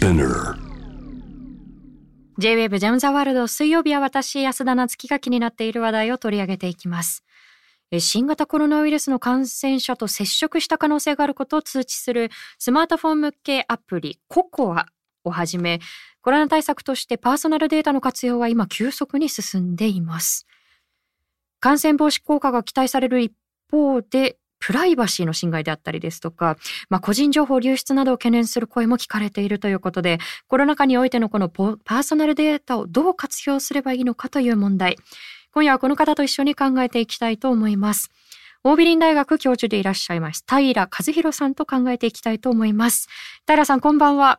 Spinner. J-WAVE ジャムザワールド水曜日は私安田なつきが気になっている話題を取り上げていきます。新型コロナウイルスの感染者と接触した可能性があることを通知するスマートフォン向けアプリココアをはじめコロナ対策としてパーソナルデータの活用は今急速に進んでいます。感染防止効果が期待される一方でプライバシーの侵害であったりですとか、まあ、個人情報流出などを懸念する声も聞かれているということで、コロナ禍においてのこのパーソナルデータをどう活用すればいいのかという問題。今夜はこの方と一緒に考えていきたいと思います。大美林大学教授でいらっしゃいます、平和弘さんと考えていきたいと思います。平さん、こんばんは。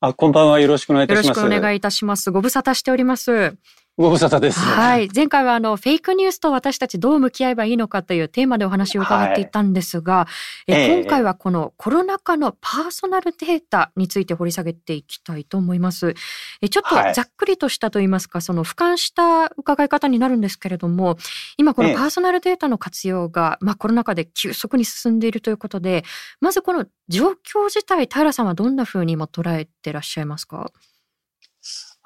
あ、こんばんは。よろしくお願いいたします。よろしくお願いいたします。ご無沙汰しております。ご無沙汰です、はい。前回はあの、フェイクニュースと私たちどう向き合えばいいのかというテーマでお話を伺っていたんですが、はい、え。今回はこのコロナ禍のパーソナルデータについて掘り下げていきたいと思います。えちょっとざっくりとしたといいますか、その俯瞰した伺い方になるんですけれども、今このパーソナルデータの活用が、まあコロナ禍で急速に進んでいるということで、まずこの状況自体、平さんはどんなふうに今捉えてらっしゃいますか？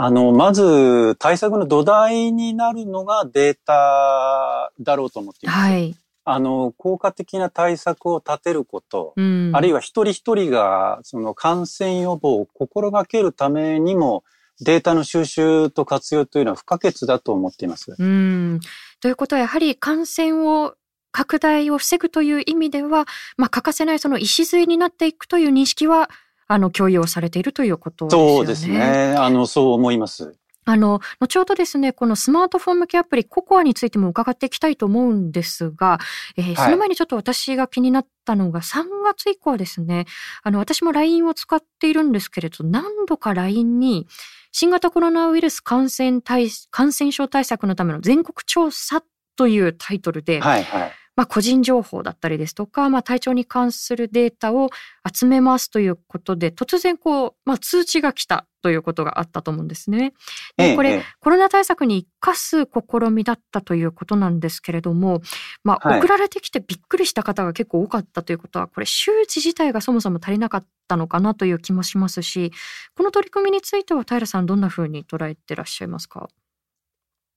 あの、まず対策の土台になるのがデータだろうと思っています。はい。あの、効果的な対策を立てること、うん、あるいは一人一人がその感染予防を心がけるためにも、データの収集と活用というのは不可欠だと思っています。うん。ということはやはり感染を拡大を防ぐという意味では、まあ、欠かせないその礎になっていくという認識はあの、共有をされているということですよね。そうですね。あの、そう思います。あの、後ほどですね、このスマートフォン向けアプリココアについても伺っていきたいと思うんですが、えー、その前にちょっと私が気になったのが3月以降ですね、あの、私も LINE を使っているんですけれど、何度か LINE に新型コロナウイルス感染対、感染症対策のための全国調査というタイトルで、はいはい、まあ、個人情報だったりですとか、まあ、体調に関するデータを集めますということで、突然こう、まあ、通知が来たということがあったと思うんですね。でこれ、ええ、コロナ対策に生かす試みだったということなんですけれども、まあ、送られてきてびっくりした方が結構多かったということは、これ周知自体がそもそも足りなかったのかなという気もしますし、この取り組みについては平さんどんなふうに捉えてらっしゃいますか？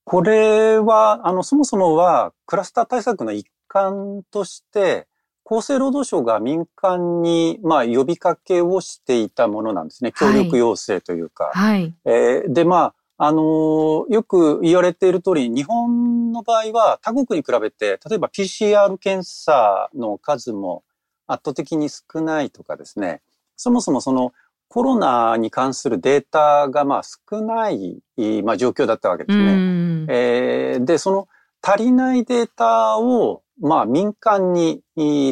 これは、あの、そもそもはクラスター対策の一環として、厚生労働省が民間に、まあ、呼びかけをしていたものなんですね。協力要請というか。はい。えー、で、まあ、あのー、よく言われている通り、日本の場合は他国に比べて、例えば PCR 検査の数も圧倒的に少ないとかですね、そもそもそのコロナに関するデータがまあ少ない、まあ、状況だったわけですね。えー、で、その足りないデータをまあ民間に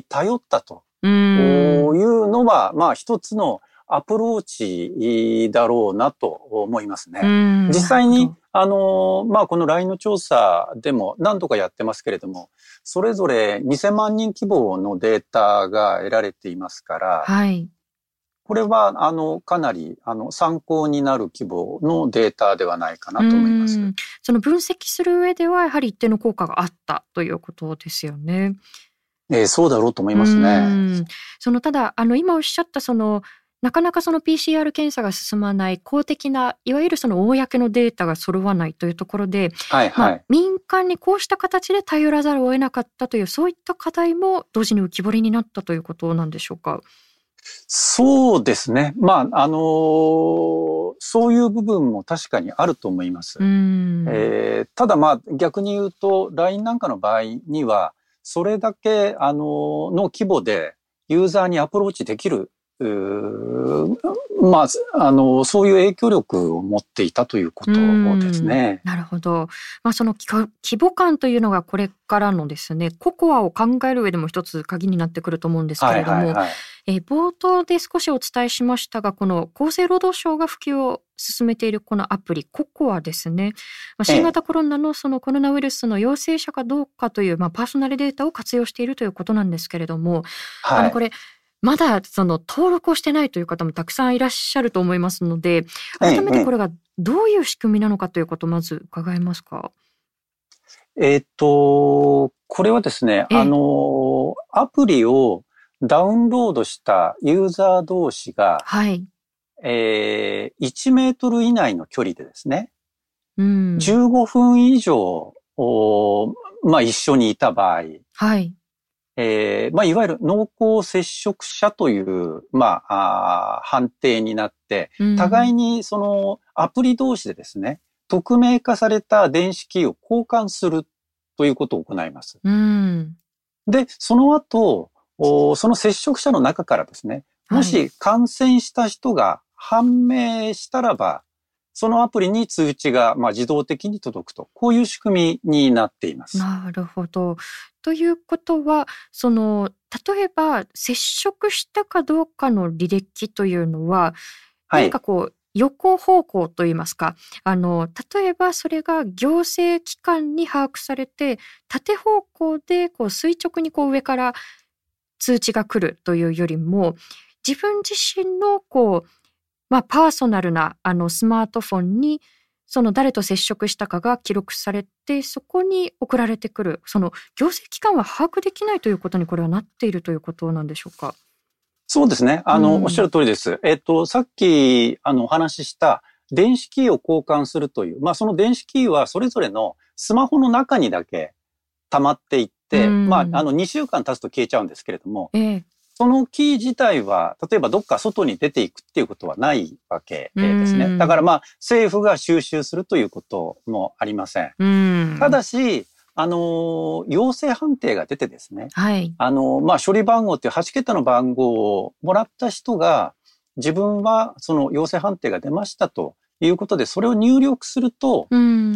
頼ったと。いうのは、まあ一つのアプローチだろうなと思いますね。実際に、あの、まあこの LINE の調査でも何度かやってますけれども、それぞれ2000万人規模のデータが得られていますから、はい、これは、あの、かなり、あの、参考になる規模のデータではないかなと思います。その分析する上では、やはり一定の効果があったということですよね。えー、そうだろうと思いますね。その、ただ、あの、今おっしゃったその、なかなかその PCR 検査が進まない公的ないわゆるその公のデータが揃わないというところで、はいはい、まあ、民間にこうした形で頼らざるを得なかったというそういった課題も同時に浮き彫りになったということなんでしょうか？そうですね。まあ、あのー、そういう部分も確かにあると思います。えー、ただまあ逆に言うと LINE なんかの場合にはそれだけあのー、の規模でユーザーにアプローチできるまあ、あの、そういう影響力を持っていたということですね。なるほど。まあ、その規模感というのがこれからのですね、ココアを考える上でも一つ鍵になってくると思うんですけれども、はいはいはい、え冒頭で少しお伝えしましたが、この厚生労働省が普及を進めているこのアプリ、ココアですね。まあ、新型コロナのそのコロナウイルスの陽性者かどうかという、まあ、パーソナルデータを活用しているということなんですけれども、はい、あの、これ、まだその登録をしてないという方もたくさんいらっしゃると思いますので、改めてこれがどういう仕組みなのかということをまず伺えますか？えっ、と、これはですね、あの、アプリをダウンロードしたユーザー同士が、はい。えー、1メートル以内の距離でですね、うん、15分以上、まあ、一緒にいた場合、はい。えー、まあ、いわゆる濃厚接触者という、まあ、あ判定になって、互いにそのアプリ同士でですね、匿名化された電子キーを交換するということを行います。うん、で、その後、その接触者の中からですね、もし感染した人が判明したらば、そのアプリに通知がまあ自動的に届くと、こういう仕組みになっています。なるほど。ということは、その、例えば接触したかどうかの履歴というのは、はい、何かこう、横方向といいますか、あの、例えばそれが行政機関に把握されて、縦方向でこう垂直にこう上から通知が来るというよりも、自分自身のこう、まあ、パーソナルなあのスマートフォンにその誰と接触したかが記録されてそこに送られてくるその行政機関は把握できないということにこれはなっているということなんでしょうか？そうですね。あの、うん、おっしゃる通りです。えっと、さっき、あの、お話しした電子キーを交換するという、まあ、その電子キーはそれぞれのスマホの中にだけ溜まっていって、うん、まあ、あの、2週間経つと消えちゃうんですけれども、ええ、そのキー自体は、例えばどっか外に出ていくっていうことはないわけですね。だからまあ、政府が収集するということもありません。ただし、あの、陽性判定が出てですね。はい。あの、まあ、処理番号っていう8桁の番号をもらった人が、自分はその陽性判定が出ましたということで、それを入力すると、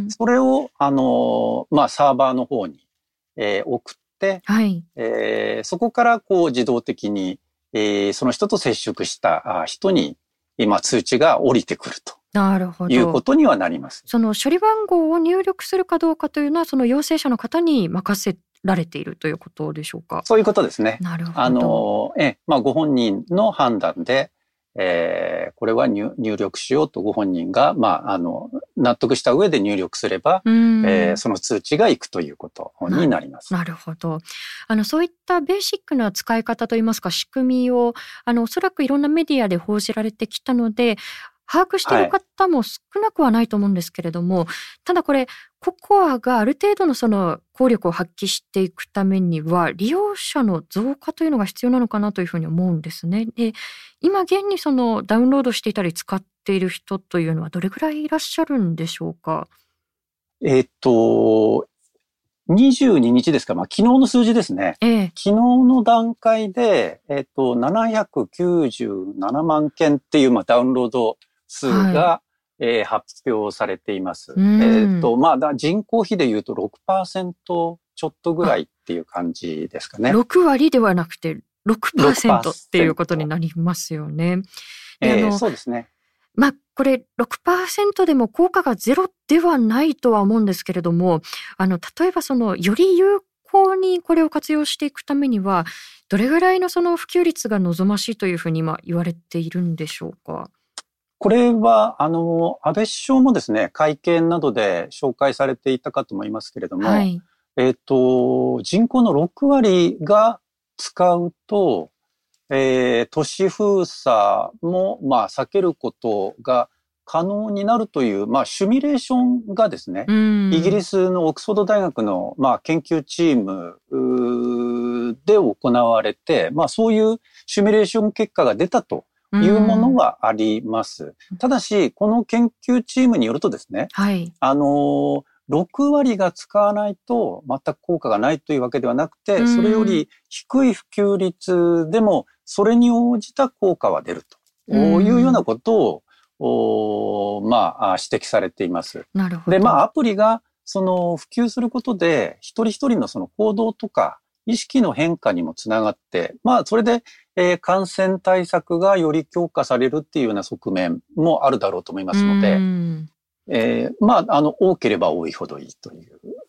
それを、あの、まあ、サーバーの方に、えー、送っ、はい、えー、そこからこう自動的に、えー、その人と接触した人に今通知が降りてくると。なるほど。いうことにはなります。その処理番号を入力するかどうかというのは、その陽性者の方に任せられているということでしょうか？そういうことですね。なるほど。あの、え、まあ、ご本人の判断で、えー、これは入力しようとご本人が、まあ、あの、納得した上で入力すれば、えー、その通知がいくということになります。なるほど。あの、そういったベーシックな使い方といいますか、仕組みを、あの、おそらくいろんなメディアで報じられてきたので、把握している方も少なくはないと思うんですけれども、はい、ただこれ、ココアがある程度のその効力を発揮していくためには、利用者の増加というのが必要なのかなというふうに思うんですね。で、今現にそのダウンロードしていたり使っている人というのはどれぐらいいらっしゃるんでしょうか？えっと、22日ですか、まあ、昨日の数字ですね。ええ、昨日の段階で、えっと、797万件っていう、まあ、ダウンロード数が、はい、えー、発表されています。えっ、と、まあ、人口比で言うと6%ちょっとぐらいっていう感じですかね。6割ではなくて6%っていうことになりますよね。えー、そうですね。まあ、これ6%でも効果がゼロではないとは思うんですけれども、あの、例えばその、より有効にこれを活用していくためには、どれぐらいのその普及率が望ましいというふうに今言われているんでしょうか？これは、あの、安倍首相もですね、会見などで紹介されていたかと思いますけれども、はい、えっ、と、人口の6割が使うと、えー、都市封鎖も、まあ、避けることが可能になるという、まあ、シミュレーションがですね、イギリスのオックスフォード大学の、まあ、研究チームで行われて、まあ、そういうシミュレーション結果が出たというものはあります。ただし、この研究チームによるとですね、はい、あの、6割が使わないと全く効果がないというわけではなくて、それより低い普及率でもそれに応じた効果は出るというようなことを、まあ、指摘されています。なるほど。で、まあ、アプリがその普及することで、一人一人のその行動とか意識の変化にもつながって、まあ、それでえー、感染対策がより強化されるっていうような側面もあるだろうと思いますので、えー、まあ、あの、多ければ多いほどいいとい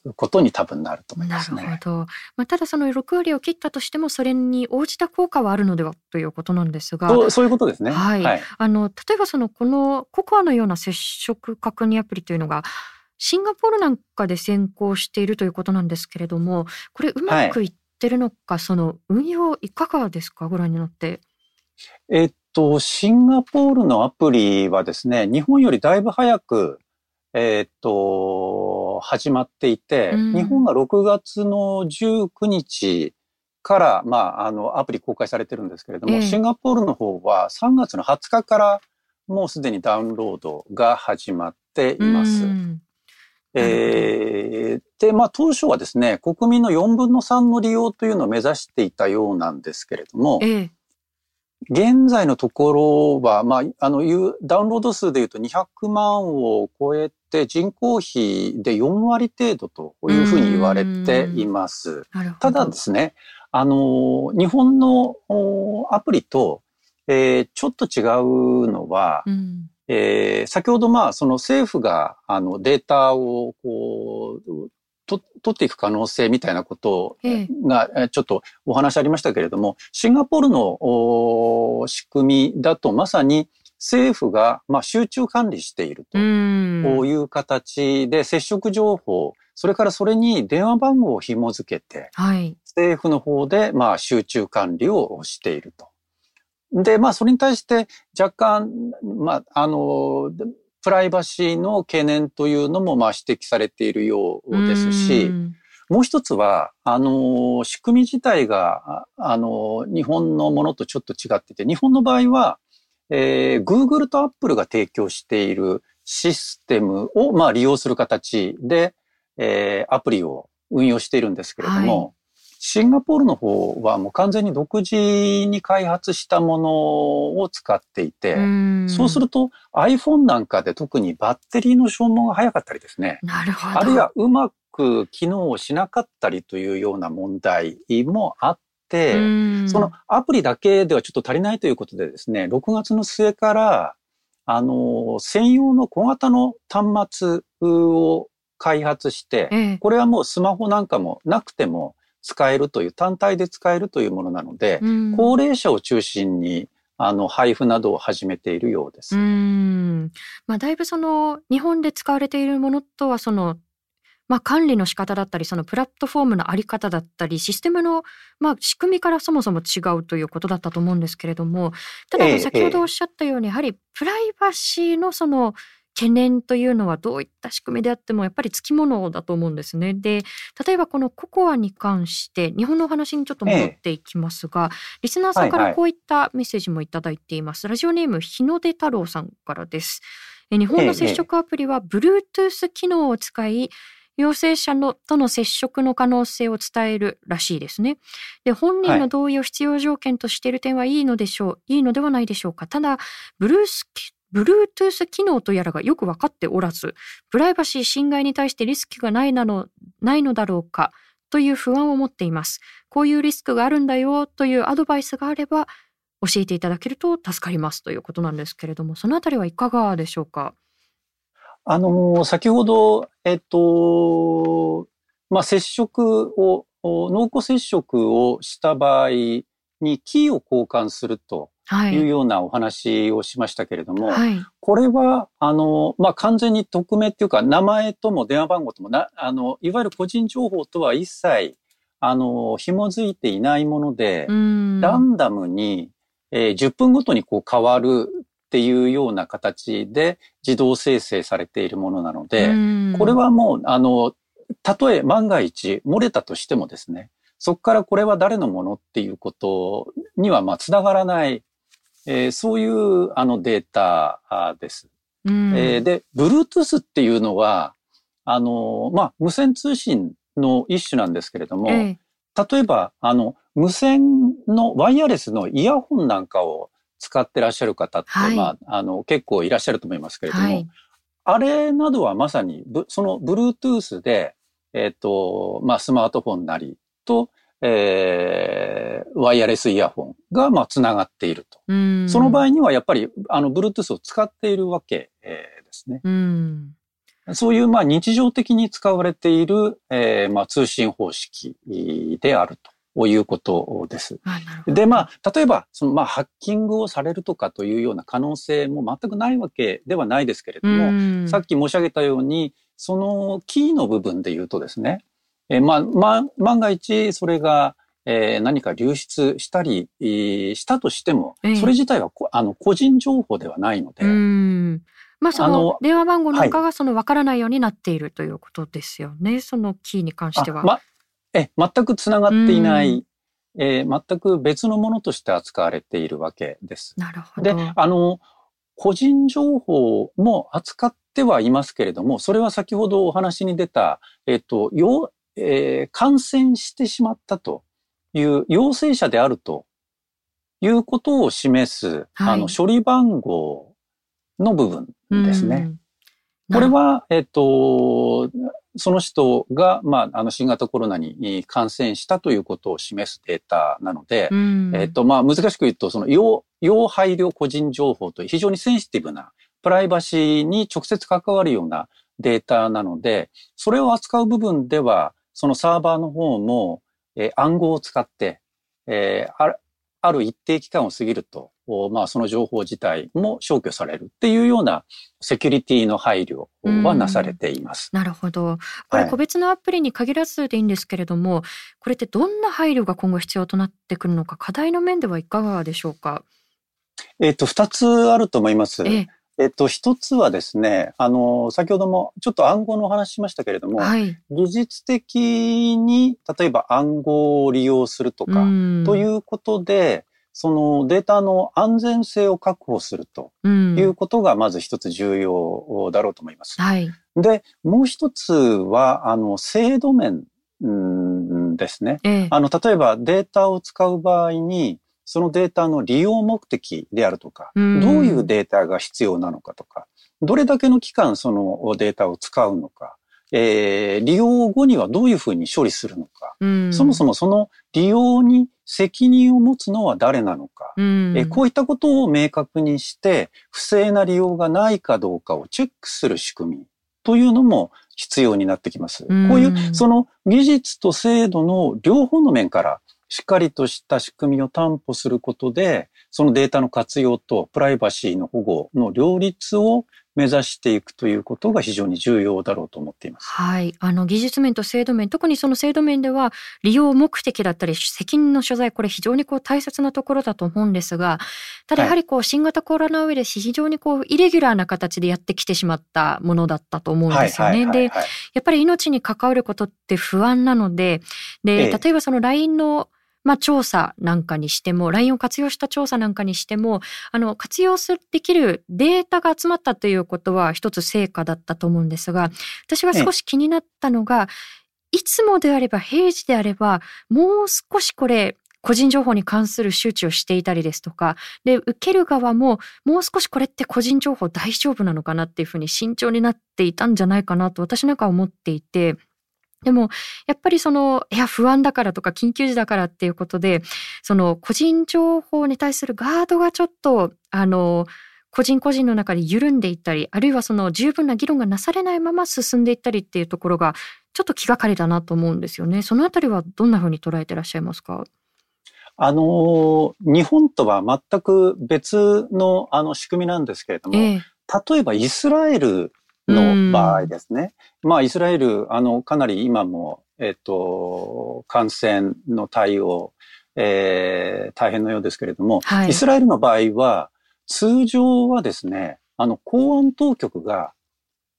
うことに多分なると思いますね。なるほど。まあ、ただその6割を切ったとしても、それに応じた効果はあるのではということなんですが。そうそういうことですね。はい。はい、あの、例えばその、このココアのような接触確認アプリというのが、シンガポールなんかで先行しているということなんですけれども、これうまくいっってるのか、その運用いかがですか、ご覧になって。えっと、シンガポールのアプリはですね、日本よりだいぶ早く、えー、っと、始まっていて、うん、日本が6月の19日から、まあ、あの、アプリ公開されてるんですけれども、えー、シンガポールの方は3月の20日からもうすでにダウンロードが始まっています。うんえー、で、まあ当初はですね、国民の4分の3の利用というのを目指していたようなんですけれども、えー、現在のところは、まあ、あの、ダウンロード数でいうと200万を超えて人口比で4割程度というふうに言われています。ただですね、あの、日本のアプリと、えー、ちょっと違うのは、うんえー、先ほどまあその政府があのデータをこうと取っていく可能性みたいなことがちょっとお話ありましたけれども、シンガポールの仕組みだとまさに政府がまあ集中管理しているという形で接触情報、それからそれに電話番号を紐付けて、政府の方でまあ集中管理をしていると。で、まあ、それに対して若干、まあ、あの、プライバシーの懸念というのも、まあ、指摘されているようですし、もう一つは、あの、仕組み自体が、あの、日本のものとちょっと違ってて、日本の場合は、えー、Google と Apple が提供しているシステムを、まあ、利用する形で、えー、アプリを運用しているんですけれども、はいシンガポールの方はもう完全に独自に開発したものを使っていて、うそうすると iPhone なんかで特にバッテリーの消耗が早かったりですね。なるほど。あるいはうまく機能しなかったりというような問題もあって、そのアプリだけではちょっと足りないということでですね、6月の末から、あの、専用の小型の端末を開発して、これはもうスマホなんかもなくても使えるという、単体で使えるというものなので、うん、高齢者を中心にあの、配布などを始めているようです。うん。まあ、だいぶその、日本で使われているものとは、その、まあ、管理の仕方だったり、そのプラットフォームのあり方だったり、システムの、まあ、仕組みからそもそも違うということだったと思うんですけれども、ただ、先ほどおっしゃったように、やはり、プライバシーのその、懸念というのはどういった仕組みであってもやっぱりつきものだと思うんですね。で例えばこのココアに関して日本のお話にちょっと戻っていきますが、ええ、リスナーさんからこういったメッセージもいただいています。はいはい、ラジオネーム日の出太郎さんからです。日本の接触アプリは Bluetooth 機能を使い、陽性者のとの接触の可能性を伝えるらしいですね。で、本人の同意を必要条件としている点はいいのでしょう、はい、いいのではないでしょうか。ただ、ブルース Bluetooth 機能とやらがよく分かっておらず、プライバシー侵害に対してリスクがないなのないのだろうかという不安を持っています。こういうリスクがあるんだよというアドバイスがあれば教えていただけると助かりますということなんですけれども、そのあたりはいかがでしょうか？あの、先ほど、えっと、まあ、接触を、濃厚接触をした場合にキーを交換するとい。うようなお話をしましたけれども、はい、これは、あの、まあ、完全に匿名っていうか、名前とも電話番号ともな、あの、いわゆる個人情報とは一切、あの、紐づいていないもので、ランダムに、えー、10分ごとにこう変わるっていうような形で自動生成されているものなので、これはもう、あの、たとえ万が一漏れたとしてもですね、そこからこれは誰のものっていうことにはまあ繋がらないえー、そういうあのデータです。うん、えー、で、Bluetooth っていうのは、あの、まあ、無線通信の一種なんですけれども、えー、例えば、あの、無線のワイヤレスのイヤホンなんかを使ってらっしゃる方って、はい、まあ、あの、結構いらっしゃると思いますけれども、はい、あれなどはまさに、その Bluetooth で、えっ、ー、と、まあ、スマートフォンなりと、えー、ワイヤレスイヤホンが、まあ、つながっていると。その場合には、やっぱり、あの、Bluetooth を使っているわけ、えー、ですね。うそういう、まあ、日常的に使われている、えー、まあ、通信方式であるということです。で、まあ、例えば、その、まあ、ハッキングをされるとかというような可能性も全くないわけではないですけれども、さっき申し上げたように、そのキーの部分で言うとですね、えまあ、ま、万が一それが、えー、何か流出したり、したとしても、それ自体はあの個人情報ではないので。まあ、その電話番号なんかがその分からないようになっているということですよね、はい、そのキーに関しては。ま、え全くつながっていない、えー、全く別のものとして扱われているわけです。なるほど。で、あの、個人情報も扱ってはいますけれども、それは先ほどお話に出た、えっ、と、よえー、感染してしまったという陽性者であるということを示す、はい、あの処理番号の部分ですね。これは、えっ、と、その人が、まあ、あの、新型コロナに感染したということを示すデータなので、えっ、と、まあ、難しく言うと、その、要、要配慮個人情報という非常にセンシティブな、プライバシーに直接関わるようなデータなので、それを扱う部分では、そのサーバーの方も、えー、暗号を使って、えー、あある一定期間を過ぎると、まあその情報自体も消去されるっていうようなセキュリティの配慮はなされています。なるほど。これ個別のアプリに限らずでいいんですけれども、はい、これってどんな配慮が今後必要となってくるのか、課題の面ではいかがでしょうか？えっ、と、二つあると思います。ええっと、一つはですね、あの、先ほどもちょっと暗号のお話しましたけれども、はい、技術的に、例えば暗号を利用するとか、ということで、そのデータの安全性を確保するということがまず一つ重要だろうと思います。はい、で、もう一つは、あの、制度面ですね、ええ、あの、例えばデータを使う場合に、そのデータの利用目的であるとか、どういうデータが必要なのかとか、どれだけの期間そのデータを使うのか、えー、利用後にはどういうふうに処理するのか、そもそもその利用に責任を持つのは誰なのか、えー、こういったことを明確にして、不正な利用がないかどうかをチェックする仕組みというのも必要になってきます。こういうその技術と制度の両方の面からしっかりとした仕組みを担保することで、そのデータの活用とプライバシーの保護の両立を目指していくということが非常に重要だろうと思っています。はい。あの、技術面と制度面、特にその制度面では、利用目的だったり、責任の所在、これ非常にこう大切なところだと思うんですが、ただやはりこう、新型コロナウイルス、非常にこう、イレギュラーな形でやってきてしまったものだったと思うんですよね。で、やっぱり命に関わることって不安なので、で、例えばその LINE のまあ、調査なんかにしても、LINE を活用した調査なんかにしても、あの、活用する、できるデータが集まったということは一つ成果だったと思うんですが、私が少し気になったのが、いつもであれば、平時であれば、もう少しこれ、個人情報に関する周知をしていたりですとか、で、受ける側も、もう少しこれって個人情報大丈夫なのかなっていうふうに慎重になっていたんじゃないかなと私なんか思っていて、でも、やっぱりその、いや、不安だからとか緊急時だからっていうことで、その個人情報に対するガードがちょっと、あの、個人個人の中で緩んでいったり、あるいはその十分な議論がなされないまま進んでいったりっていうところが、ちょっと気がかりだなと思うんですよね。そのあたりはどんなふうに捉えてらっしゃいますか？あの、日本とは全く別のあの仕組みなんですけれども、え例えばイスラエルの場合ですね。まあ、イスラエル、あの、かなり今も、えっと、感染の対応、えー、大変のようですけれども、はい、イスラエルの場合は、通常はですね、あの、公安当局が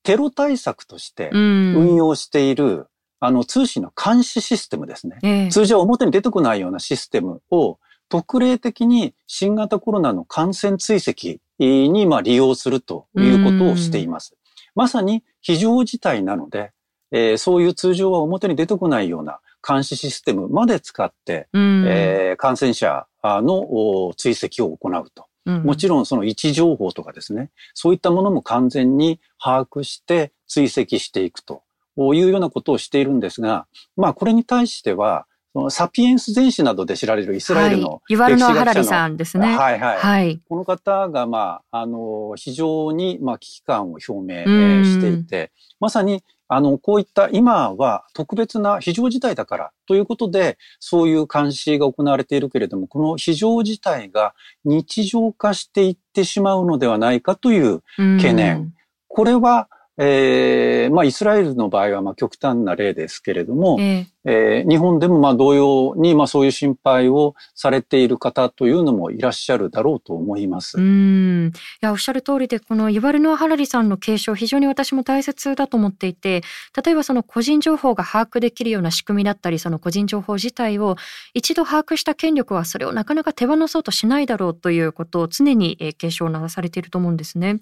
テロ対策として運用している、あの、通信の監視システムですね。えー、通常表に出てこないようなシステムを特例的に新型コロナの感染追跡にまあ利用するということをしています。まさに非常事態なので、えー、そういう通常は表に出てこないような監視システムまで使って、うん、えー、感染者の追跡を行うと。うん、もちろんその位置情報とかですね、そういったものも完全に把握して追跡していくというようなことをしているんですが、まあこれに対しては、サピエンス全史などで知られるイスラエルの、はい、ユワルノ・ハラリさんですね。はいはい。はい、この方が、まあ、あの、非常に、まあ、危機感を表明していて、まさに、あの、こういった今は特別な非常事態だからということで、そういう監視が行われているけれども、この非常事態が日常化していってしまうのではないかという懸念。これは、えー、まあ、イスラエルの場合は、まあ、極端な例ですけれども、えー、えー、日本でも、まあ、同様に、まあ、そういう心配をされている方というのもいらっしゃるだろうと思います。うん。いや、おっしゃる通りで、このユバルノア・ハラリさんの継承、非常に私も大切だと思っていて、例えばその個人情報が把握できるような仕組みだったり、その個人情報自体を一度把握した権力はそれをなかなか手放そうとしないだろうということを常に継承なされていると思うんですね。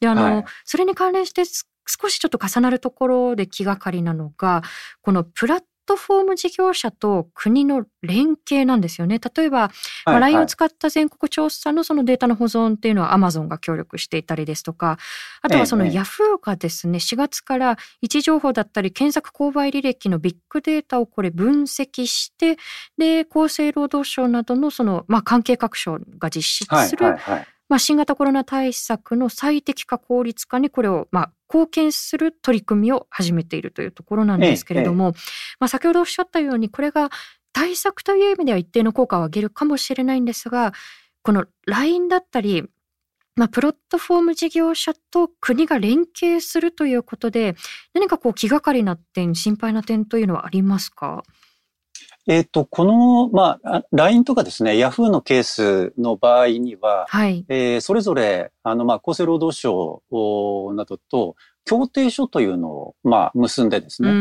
で、あの、はい、それに関連して少しちょっと重なるところで気がかりなのが、このプラットフォーム事業者と国の連携なんですよね。例えば、はいはい、LINE を使った全国調査のそのデータの保存っていうのは Amazon が協力していたりですとか、あとはその Yahoo がですね、4月から位置情報だったり検索購買履歴のビッグデータをこれ分析して、で、厚生労働省などのその、まあ、関係各省が実施する、はいはいはい。まあ、新型コロナ対策の最適化効率化にこれを、まあ、貢献する取り組みを始めているというところなんですけれども、ええ、まあ、先ほどおっしゃったようにこれが対策という意味では一定の効果を上げるかもしれないんですがこの LINE だったりまあ、プラットフォーム事業者と国が連携するということで、何かこう気がかりな点、心配な点というのはありますか？えっ、ー、と、この、まあ、LINE とかですね、Yahoo のケースの場合には、はい、えー、それぞれ、あの、まあ、厚生労働省などと、協定書というのを、まあ、結んでですね、え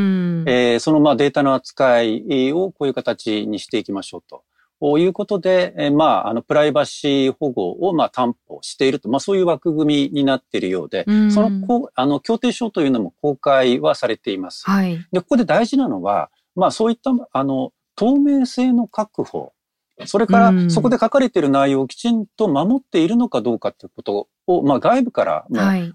ー、その、まあ、データの扱いをこういう形にしていきましょうと。ということで、えー、まあ、あの、プライバシー保護を、まあ、担保していると、まあ、そういう枠組みになっているようで、うその、こう、あの、協定書というのも公開はされています。はい。で、ここで大事なのは、まあ、そういった、あの、透明性の確保、それからそこで書かれている内容をきちんと守っているのかどうかということを、まあ、外部から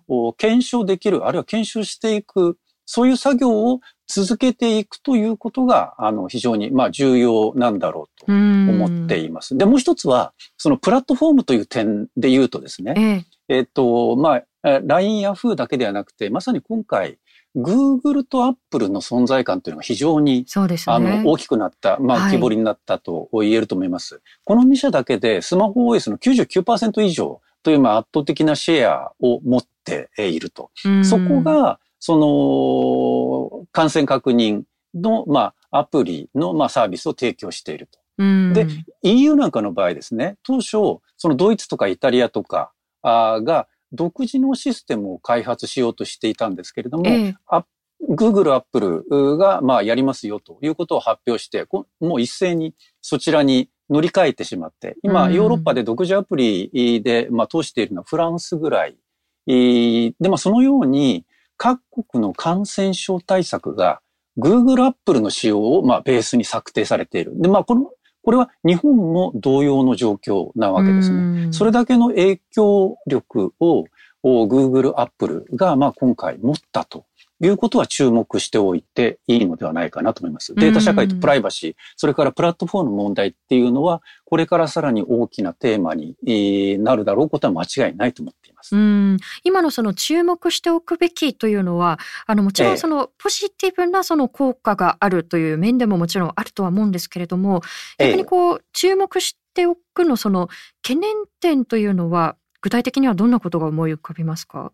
も検証できる、はい、あるいは検証していく、そういう作業を続けていくということが、あの、非常に、まあ、重要なんだろうと思っています。で、もう一つは、そのプラットフォームという点で言うとですね、えっ、ー、と、まあ、LINE や Yahoo だけではなくて、まさに今回、Google と Apple の存在感というのが非常に、ね、あの大きくなった、まあ、木彫りになったと言えると思います。はい、この2社だけでスマホ OS の99%以上というまあ圧倒的なシェアを持っていると。そこが、その、感染確認の、まあ、アプリの、まあ、サービスを提供していると。で、EU なんかの場合ですね、当初、そのドイツとかイタリアとかが、独自のシステムを開発しようとしていたんですけれども、ええ、Google、Apple がまあやりますよということを発表して、もう一斉にそちらに乗り換えてしまって、今、ヨーロッパで独自アプリで、まあ、通しているのはフランスぐらい。で、まあ、そのように、各国の感染症対策が Google、Apple の仕様を、まあ、ベースに策定されている。で、まあ、この、これは日本も同様の状況なわけですね。それだけの影響力を Google、Apple がまあ今回持ったということは注目しておいていいのではないかなと思います。データ社会とプライバシー、それからプラットフォームの問題っていうのは、これからさらに大きなテーマになるだろうことは間違いないと思っています。うん。今のその注目しておくべきというのは、あのもちろんそのポジティブなその効果があるという面でももちろんあるとは思うんですけれども、逆にこう注目しておくのその懸念点というのは具体的にはどんなことが思い浮かびますか？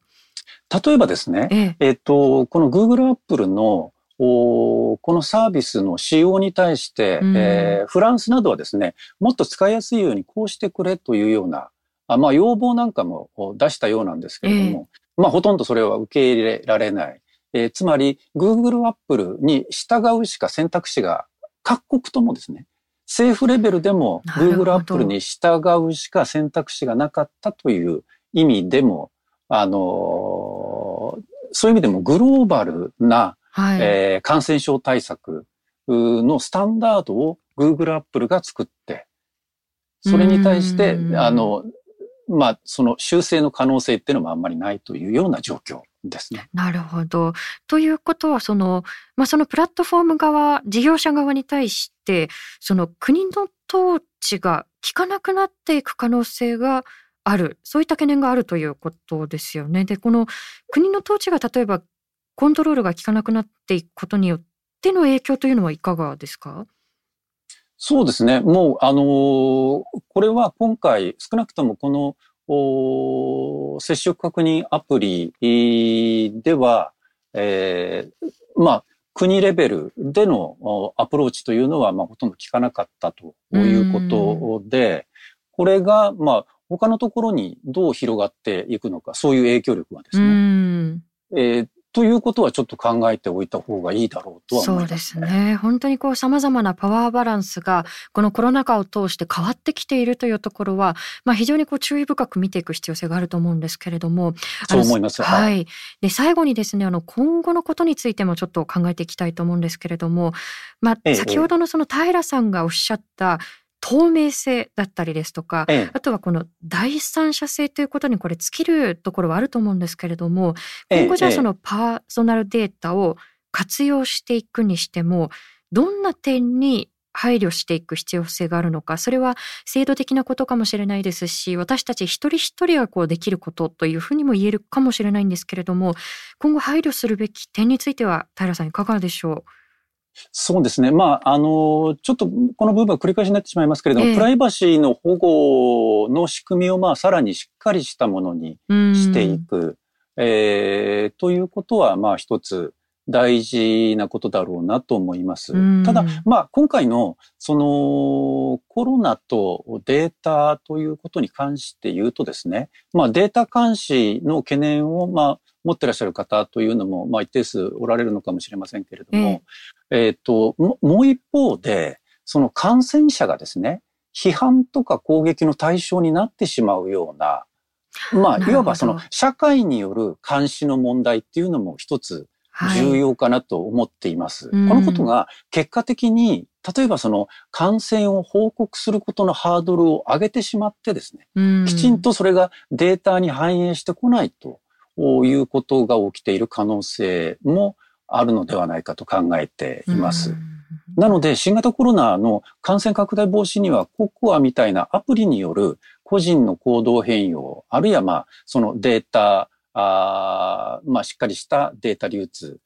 例えばですね、ええ。えっと、この Google、Apple のこのサービスの使用に対して、うん、えー、フランスなどはですね、もっと使いやすいようにこうしてくれというような、あまあ、要望なんかも出したようなんですけれども、えー、まあ、ほとんどそれは受け入れられない。えー、つまり、Google、Apple に従うしか選択肢が各国ともですね、政府レベルでも Google、Apple に従うしか選択肢がなかったという意味でも、あのそういう意味でもグローバルな、はい、えー、感染症対策のスタンダードを Google、Apple が作って、それに対して、あの、まあ、その修正の可能性っていうのもあんまりないというような状況ですね。なるほど。ということは、その、まあ、そのプラットフォーム側、事業者側に対して、その国の統治が効かなくなっていく可能性がある。そういった懸念があるということですよね。で、この国の統治が例えばコントロールが効かなくなっていくことによっての影響というのはいかがですか？そうですね。もう、あのー、これは今回、少なくともこの接触確認アプリでは、えー、まあ、国レベルでのアプローチというのは、まあ、ほとんど効かなかったということで、これが、まあ、他のところにどう広がっていくのか、そういう影響力がですね。えー、ということはちょっと考えておいた方がいいだろうとは思います、ね、そうですね。本当にこう様々なパワーバランスがこのコロナ禍を通して変わってきているというところは、まあ非常にこう注意深く見ていく必要性があると思うんですけれども。そう思います。はい。で、最後にですね、あの今後のことについてもちょっと考えていきたいと思うんですけれども、まあ先ほどのその平さんがおっしゃった、透明性だったりですとか、ええ、あとはこの第三者性ということにこれ尽きるところはあると思うんですけれども今後じゃあそのパーソナルデータを活用していくにしてもどんな点に配慮していく必要性があるのかそれは制度的なことかもしれないですし私たち一人一人がこうできることというふうにも言えるかもしれないんですけれども今後配慮するべき点については平さんいかがでしょう？そうですね。まあ、あの、ちょっとこの部分は繰り返しになってしまいますけれども、えプライバシーの保護の仕組みをまあ、さらにしっかりしたものにしていく、えー、ということは、まあ、一つ大事なことだろうなと思います。ただ、まあ、今回の、その、コロナとデータということに関して言うとですね、まあ、データ監視の懸念を、まあ、持ってらっしゃる方というのも、まあ、一定数おられるのかもしれませんけれども、えっ、ー、と、もう一方で、その感染者がですね、批判とか攻撃の対象になってしまうような、まあ、いわばその社会による監視の問題っていうのも一つ重要かなと思っています。はい、このことが結果的に、例えばその感染を報告することのハードルを上げてしまってですね、きちんとそれがデータに反映してこないということが起きている可能性もあるのではないかと考えています。なので、新型コロナの感染拡大防止には、ココアみたいなアプリによる個人の行動変容、あるいはまあ、そのデータ、あまあ、しっかりしたデータ流通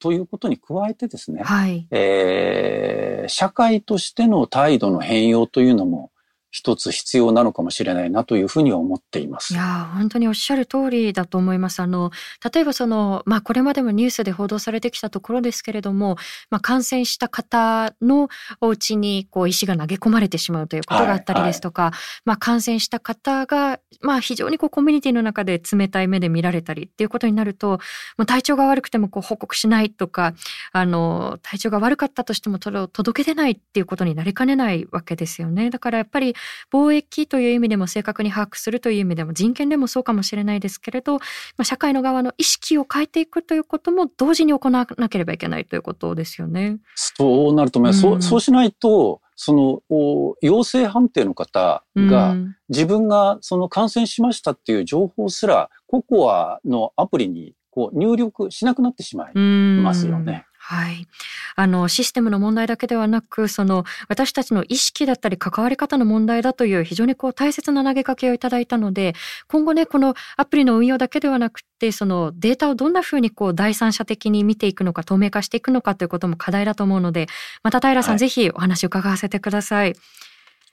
ということに加えてですね、はい、えー、社会としての態度の変容というのも一つ必要なのかもしれないなというふうには思っています。いや本当におっしゃる通りだと思います。あの例えばそのまあこれまでもニュースで報道されてきたところですけれども、まあ感染した方のお家にこう石が投げ込まれてしまうということがあったりですとか、はいはい、まあ感染した方がまあ非常にこうコミュニティの中で冷たい目で見られたりっていうことになると、まあ、体調が悪くてもこう報告しないとか、あの体調が悪かったとしても届け出ないっていうことになりかねないわけですよね。だからやっぱり貿易という意味でも正確に把握するという意味でも人権でもそうかもしれないですけれど、まあ、社会の側の意識を変えていくということも同時に行わなければいけないということですよね。そうなると思います。うん、そうそうしないとその陽性判定の方が自分がその感染しましたっていう情報すらココアのアプリにこう入力しなくなってしまいますよね。はい。あの、システムの問題だけではなく、その、私たちの意識だったり関わり方の問題だという非常にこう大切な投げかけをいただいたので、今後ね、このアプリの運用だけではなくて、そのデータをどんなふうにこう第三者的に見ていくのか、透明化していくのかということも課題だと思うので、また平さん、はい、ぜひお話を伺わせてください。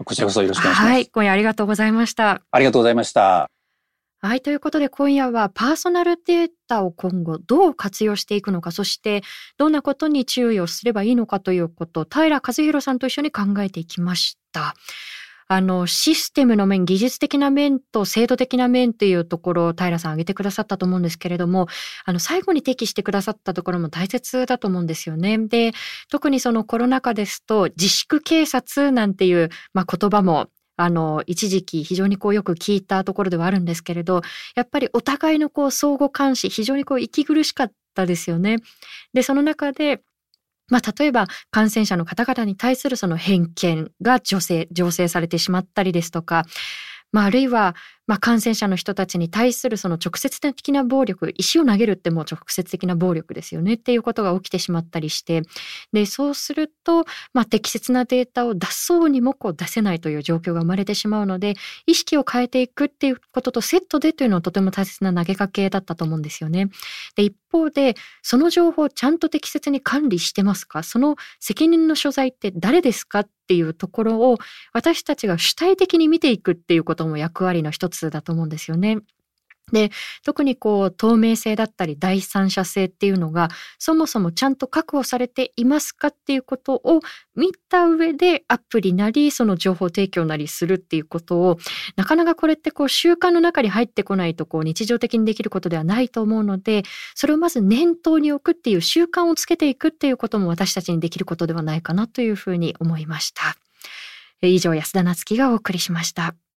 こちらこそよろしくお願いします。はい。今夜ありがとうございました。ありがとうございました。はい。ということで今夜はパーソナルデータを今後どう活用していくのか、そしてどんなことに注意をすればいいのかということを、平和弘さんと一緒に考えていきました。あの、システムの面、技術的な面と制度的な面というところを平さん挙げてくださったと思うんですけれども、あの、最後に適してくださったところも大切だと思うんですよね。で、特にそのコロナ禍ですと、自粛警察なんていう、まあ、言葉もあの、一時期非常にこうよく聞いたところではあるんですけれど、やっぱりお互いのこう相互監視、非常にこう息苦しかったですよね。で、その中で、まあ、例えば感染者の方々に対するその偏見が、醸成されてしまったりですとか、まあ、あるいは、まあ、感染者の人たちに対するその直接的な暴力、石を投げるってもう直接的な暴力ですよねっていうことが起きてしまったりして、で、そうすると、まあ、適切なデータを出そうにもこう出せないという状況が生まれてしまうので、意識を変えていくっていうこととセットでというのはとても大切な投げかけだったと思うんですよね。で、一方で、その情報をちゃんと適切に管理してますか？その責任の所在って誰ですか？っていうところを私たちが主体的に見ていくっていうことも役割の一つつだと思うんですよね。で特にこう透明性だったり第三者性っていうのがそもそもちゃんと確保されていますかっていうことを見た上でアプリなりその情報提供なりするっていうことをなかなかこれってこう習慣の中に入ってこないとこう日常的にできることではないと思うのでそれをまず念頭に置くっていう習慣をつけていくっていうことも私たちにできることではないかなというふうに思いました。以上安田なつきがお送りしました。